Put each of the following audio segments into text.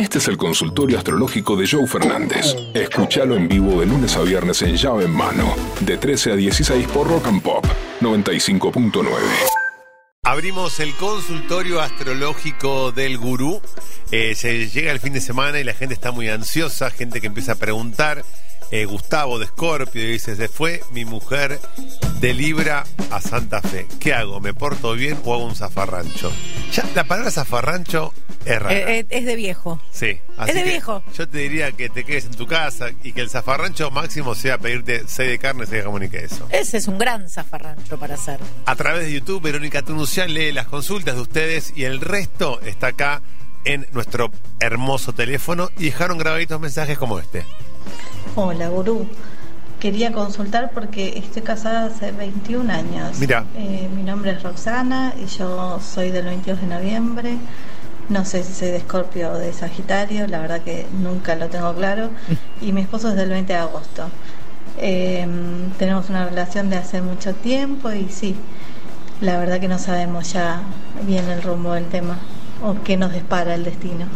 Este es el consultorio astrológico de Joe Fernández. Escúchalo en vivo de lunes a viernes en llave en mano, de 13 a 16 por Rock and Pop 95.9. Abrimos el consultorio astrológico del gurú. Eh, se llega el fin de semana y la gente está muy ansiosa, gente que empieza a preguntar. Eh, Gustavo de Scorpio dice, se fue mi mujer de Libra a Santa Fe. ¿Qué hago? ¿Me porto bien o hago un zafarrancho? Ya, la palabra zafarrancho es rara. Eh, eh, es de viejo. Sí. Es de viejo. Yo te diría que te quedes en tu casa y que el zafarrancho máximo sea pedirte 6 de carne, 6 de jamón y queso. Ese es un gran zafarrancho para hacer. A través de YouTube, Verónica Tunucian lee las consultas de ustedes y el resto está acá en nuestro hermoso teléfono y dejaron grabaditos mensajes como este. Hola, gurú. Quería consultar porque estoy casada hace 21 años. Mira. Eh, mi nombre es Roxana y yo soy del 22 de noviembre. No sé si soy de Escorpio o de Sagitario, la verdad que nunca lo tengo claro. Y mi esposo es del 20 de agosto. Eh, tenemos una relación de hace mucho tiempo y sí, la verdad que no sabemos ya bien el rumbo del tema o qué nos dispara el destino.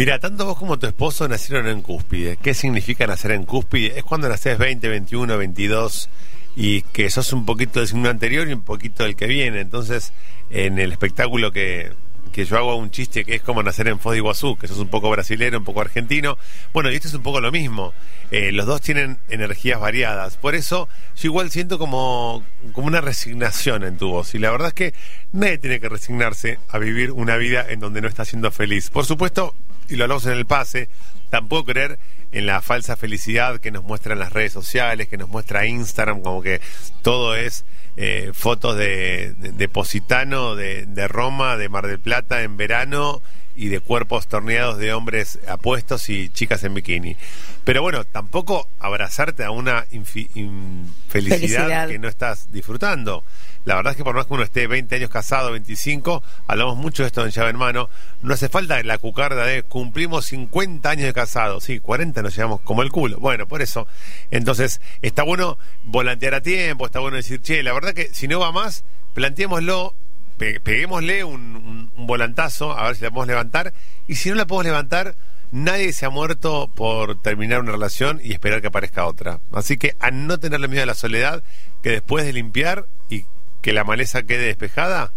Mira, tanto vos como tu esposo nacieron en cúspide. ¿Qué significa nacer en cúspide? Es cuando naces 20, 21, 22 y que sos un poquito del signo anterior y un poquito del que viene. Entonces, en el espectáculo que, que yo hago un chiste que es como nacer en Foz de Iguazú, que sos un poco brasilero, un poco argentino. Bueno, y esto es un poco lo mismo. Eh, los dos tienen energías variadas. Por eso yo igual siento como, como una resignación en tu voz. Y la verdad es que nadie tiene que resignarse a vivir una vida en donde no está siendo feliz. Por supuesto, y lo hablamos en el pase, tampoco creer en la falsa felicidad que nos muestran las redes sociales, que nos muestra Instagram, como que todo es eh, fotos de, de, de Positano, de, de Roma, de Mar del Plata en verano y de cuerpos torneados de hombres apuestos y chicas en bikini. Pero bueno, tampoco abrazarte a una infelicidad Felicidad. que no estás disfrutando. La verdad es que por más que uno esté 20 años casado, 25, hablamos mucho de esto en llave en mano, no hace falta la cucarda de cumplimos 50 años de casado, sí, 40 nos llevamos como el culo. Bueno, por eso, entonces está bueno volantear a tiempo, está bueno decir, che, la verdad que si no va más, planteémoslo, pe- peguémosle un volantazo, a ver si la podemos levantar, y si no la podemos levantar, nadie se ha muerto por terminar una relación y esperar que aparezca otra. Así que a no tenerle miedo a la soledad, que después de limpiar y que la maleza quede despejada,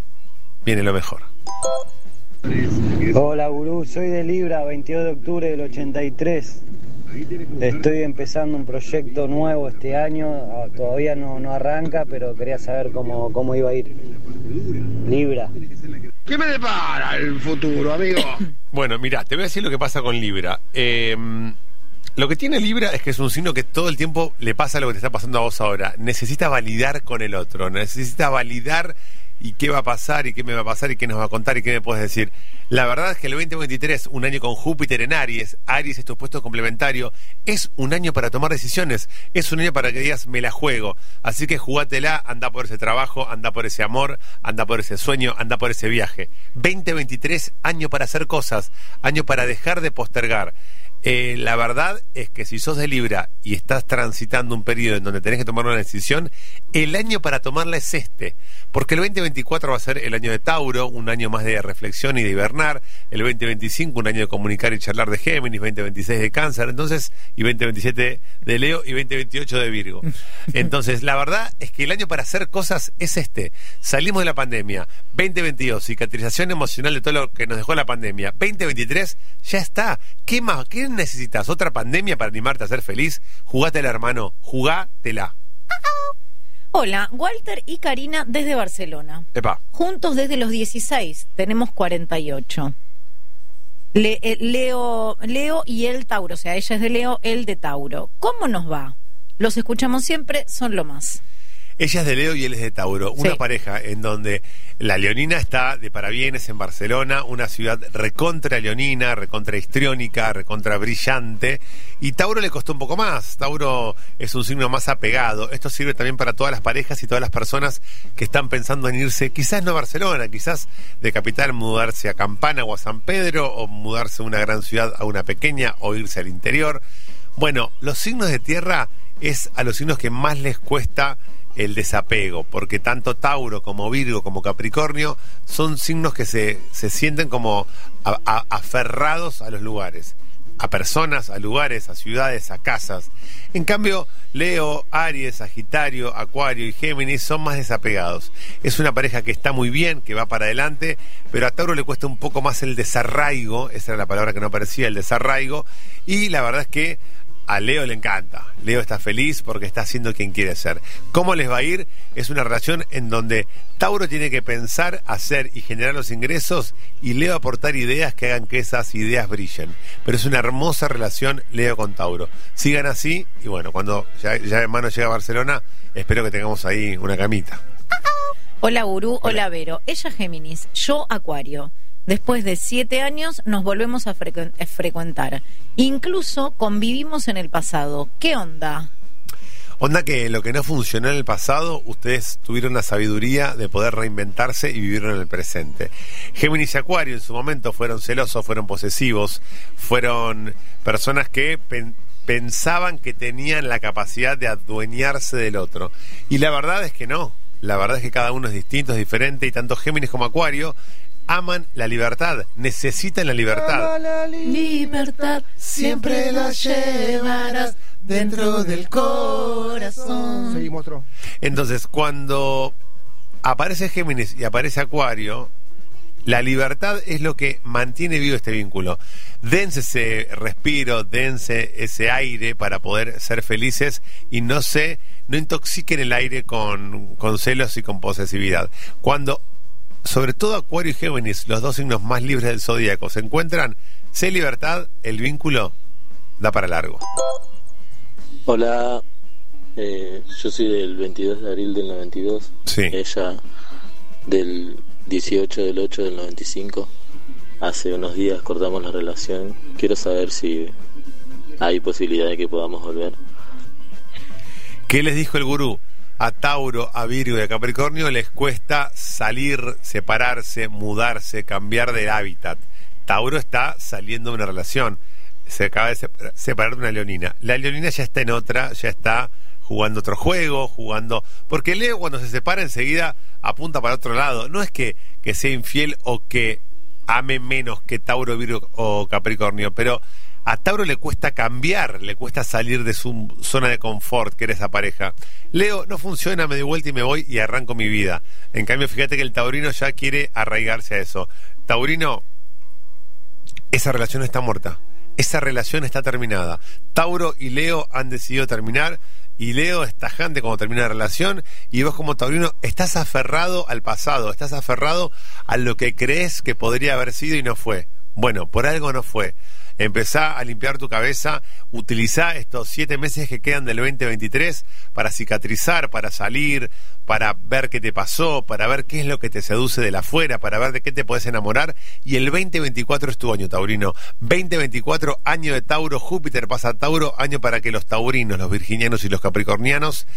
viene lo mejor. Hola gurú, soy de Libra, 22 de octubre del 83. Estoy empezando un proyecto nuevo este año, ah, todavía no, no arranca, pero quería saber cómo, cómo iba a ir. Libra. ¿Qué me depara el futuro, amigo? Bueno, mira, te voy a decir lo que pasa con Libra. Eh, lo que tiene Libra es que es un signo que todo el tiempo le pasa lo que te está pasando a vos ahora. Necesita validar con el otro, necesita validar y qué va a pasar y qué me va a pasar y qué nos va a contar y qué me puedes decir. La verdad es que el 2023, un año con Júpiter en Aries, Aries es tu puesto complementario, es un año para tomar decisiones, es un año para que digas me la juego. Así que jugátela, anda por ese trabajo, anda por ese amor, anda por ese sueño, anda por ese viaje. 2023, año para hacer cosas, año para dejar de postergar. Eh, la verdad es que si sos de Libra y estás transitando un periodo en donde tenés que tomar una decisión, el año para tomarla es este. Porque el 2024 va a ser el año de Tauro, un año más de reflexión y de hibernar. El 2025, un año de comunicar y charlar de Géminis. 2026 de Cáncer, entonces, y 2027 de Leo y 2028 de Virgo. Entonces, la verdad es que el año para hacer cosas es este. Salimos de la pandemia. 2022, cicatrización emocional de todo lo que nos dejó la pandemia. 2023, ya está. ¿Qué más? ¿Qué necesitas? ¿Otra pandemia para animarte a ser feliz? Jugátela, hermano. Jugátela. Hola, Walter y Karina desde Barcelona. Epa. Juntos desde los 16, tenemos 48. Le- eh, Leo, Leo y él Tauro, o sea, ella es de Leo, él de Tauro. ¿Cómo nos va? Los escuchamos siempre, son lo más. Ella es de Leo y él es de Tauro. Una Sí. pareja en donde la leonina está de parabienes en Barcelona, una ciudad recontra leonina, recontra histriónica, recontra brillante. Y Tauro le costó un poco más. Tauro es un signo más apegado. Esto sirve también para todas las parejas y todas las personas que están pensando en irse, quizás no a Barcelona, quizás de capital mudarse a Campana o a San Pedro, o mudarse a una gran ciudad a una pequeña, o irse al interior. Bueno, los signos de tierra es a los signos que más les cuesta el desapego, porque tanto Tauro como Virgo como Capricornio son signos que se, se sienten como aferrados a los lugares, a personas, a lugares, a ciudades, a casas. En cambio, Leo, Aries, Sagitario, Acuario y Géminis son más desapegados. Es una pareja que está muy bien, que va para adelante, pero a Tauro le cuesta un poco más el desarraigo, esa era la palabra que no aparecía, el desarraigo, y la verdad es que a Leo le encanta. Leo está feliz porque está haciendo quien quiere ser. ¿Cómo les va a ir? Es una relación en donde Tauro tiene que pensar, hacer y generar los ingresos y Leo aportar ideas que hagan que esas ideas brillen. Pero es una hermosa relación Leo con Tauro. Sigan así y bueno, cuando ya, ya hermano llega a Barcelona, espero que tengamos ahí una camita. Hola Gurú, hola Vero. Ella Géminis, yo Acuario. Después de siete años nos volvemos a, a frecuentar. Incluso convivimos en el pasado. ¿Qué onda? Onda que lo que no funcionó en el pasado, ustedes tuvieron la sabiduría de poder reinventarse y vivieron en el presente. Géminis y Acuario en su momento fueron celosos, fueron posesivos, fueron personas que pen- pensaban que tenían la capacidad de adueñarse del otro. Y la verdad es que no. La verdad es que cada uno es distinto, es diferente y tanto Géminis como Acuario aman la libertad, necesitan la libertad. Libertad Siempre la llevarás dentro del corazón. Seguí, monstruo. Entonces, cuando aparece Géminis y aparece Acuario, la libertad es lo que mantiene vivo este vínculo. Dense ese respiro, dense ese aire para poder ser felices y no se, no intoxiquen el aire con, con celos y con posesividad. Cuando, sobre todo Acuario y Géminis, los dos signos más libres del zodíaco, se encuentran, sé libertad, el vínculo da para largo. Hola, eh, yo soy del 22 de abril del 92. Sí. Ella del 18 del 8 del 95. Hace unos días cortamos la relación. Quiero saber si hay posibilidad de que podamos volver. ¿Qué les dijo el gurú? A Tauro, a Virgo y a Capricornio les cuesta salir, separarse, mudarse, cambiar de hábitat. Tauro está saliendo de una relación. Se acaba de separ- separar de una leonina. La leonina ya está en otra, ya está jugando otro juego, jugando... Porque Leo cuando se separa enseguida apunta para otro lado. No es que, que sea infiel o que ame menos que Tauro, Virgo o Capricornio, pero a Tauro le cuesta cambiar, le cuesta salir de su zona de confort, que era esa pareja. Leo, no funciona, me doy vuelta y me voy y arranco mi vida. En cambio, fíjate que el taurino ya quiere arraigarse a eso. Taurino, esa relación está muerta. Esa relación está terminada. Tauro y Leo han decidido terminar y Leo es tajante cuando termina la relación y vos como taurino estás aferrado al pasado, estás aferrado a lo que crees que podría haber sido y no fue. Bueno, por algo no fue. Empezá a limpiar tu cabeza, utilizá estos siete meses que quedan del 2023 para cicatrizar, para salir, para ver qué te pasó, para ver qué es lo que te seduce de la afuera, para ver de qué te puedes enamorar. Y el 2024 es tu año, Taurino. 2024, año de Tauro, Júpiter pasa a Tauro, año para que los taurinos, los virginianos y los capricornianos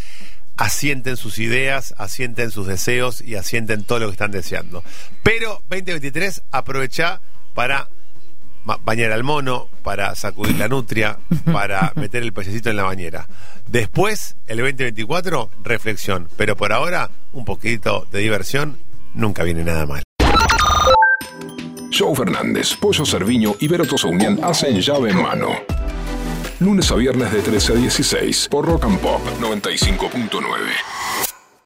asienten sus ideas, asienten sus deseos y asienten todo lo que están deseando. Pero 2023 aprovecha para bañar al mono, para sacudir la nutria, para meter el pececito en la bañera. Después, el 2024, reflexión. Pero por ahora, un poquito de diversión nunca viene nada mal. Joe Fernández, Pollo Cerviño y Vero Tosaunian hacen llave en mano. Lunes a viernes de 13 a 16 por Rock and Pop 95.9.